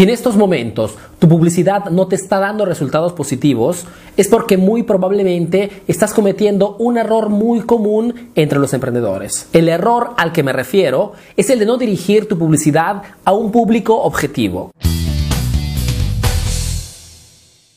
Si en estos momentos tu publicidad no te está dando resultados positivos, es porque muy probablemente estás cometiendo un error muy común entre los emprendedores. El error al que me refiero es el de no dirigir tu publicidad a un público objetivo.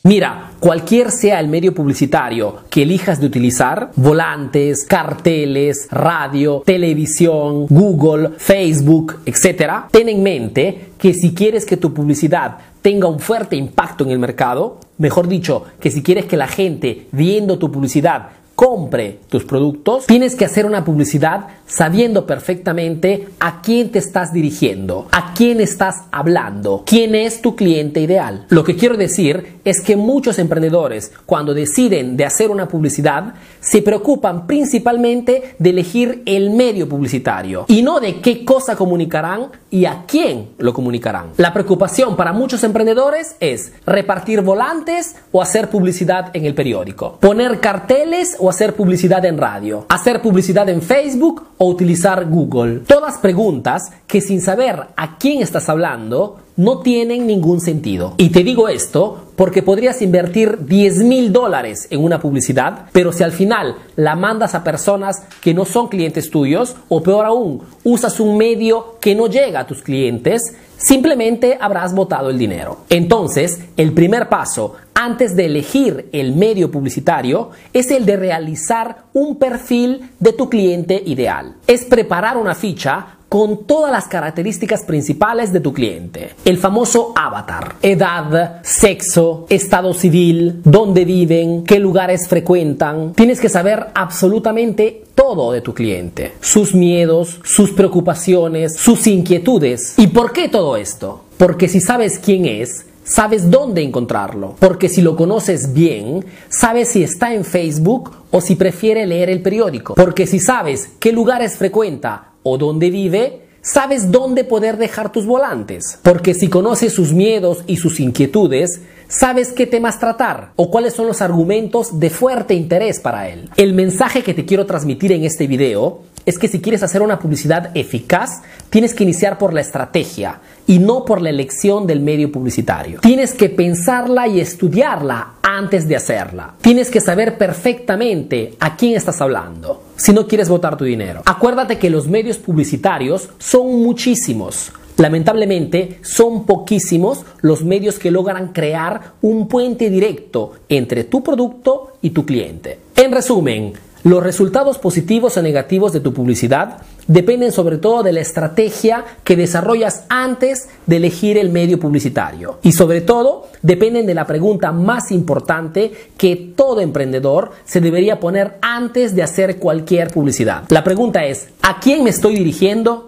Mira, cualquier sea el medio publicitario que elijas de utilizar, volantes, carteles, radio, televisión, Google, Facebook, etc., ten en mente que si quieres que tu publicidad tenga un fuerte impacto en el mercado, mejor dicho, que si quieres que la gente viendo tu publicidad compre tus productos, tienes que hacer una publicidad sabiendo perfectamente a quién te estás dirigiendo, a quién estás hablando, quién es tu cliente ideal. Lo que quiero decir es que muchos emprendedores cuando deciden de hacer una publicidad se preocupan principalmente de elegir el medio publicitario y no de qué cosa comunicarán y a quién lo comunicarán. La preocupación para muchos emprendedores es repartir volantes o hacer publicidad en el periódico, poner carteles o hacer publicidad en radio, hacer publicidad en Facebook o utilizar Google. Todas preguntas que sin saber a quién estás hablando no tienen ningún sentido. Y te digo esto porque podrías invertir 10 mil dólares en una publicidad, pero si al final la mandas a personas que no son clientes tuyos, o peor aún, usas un medio que no llega a tus clientes, simplemente habrás botado el dinero. Entonces, el primer paso antes de elegir el medio publicitario es el de realizar un perfil de tu cliente ideal. Es preparar una ficha con todas las características principales de tu cliente. El famoso avatar. Edad, sexo, estado civil, dónde viven, qué lugares frecuentan. Tienes que saber absolutamente todo de tu cliente. Sus miedos, sus preocupaciones, sus inquietudes. ¿Y por qué todo esto? Porque si sabes quién es, sabes dónde encontrarlo, porque si lo conoces bien, sabes si está en Facebook o si prefiere leer el periódico, porque si sabes qué lugares frecuenta o dónde vive, sabes dónde poder dejar tus volantes, porque si conoces sus miedos y sus inquietudes, sabes qué temas tratar o cuáles son los argumentos de fuerte interés para él. El mensaje que te quiero transmitir en este video es que si quieres hacer una publicidad eficaz, tienes que iniciar por la estrategia y no por la elección del medio publicitario. Tienes que pensarla y estudiarla antes de hacerla. Tienes que saber perfectamente a quién estás hablando si no quieres votar tu dinero. Acuérdate que los medios publicitarios son muchísimos. Lamentablemente, son poquísimos los medios que logran crear un puente directo entre tu producto y tu cliente. En resumen, los resultados positivos o negativos de tu publicidad dependen sobre todo de la estrategia que desarrollas antes de elegir el medio publicitario. Y sobre todo dependen de la pregunta más importante que todo emprendedor se debería poner antes de hacer cualquier publicidad. La pregunta es, ¿a quién me estoy dirigiendo?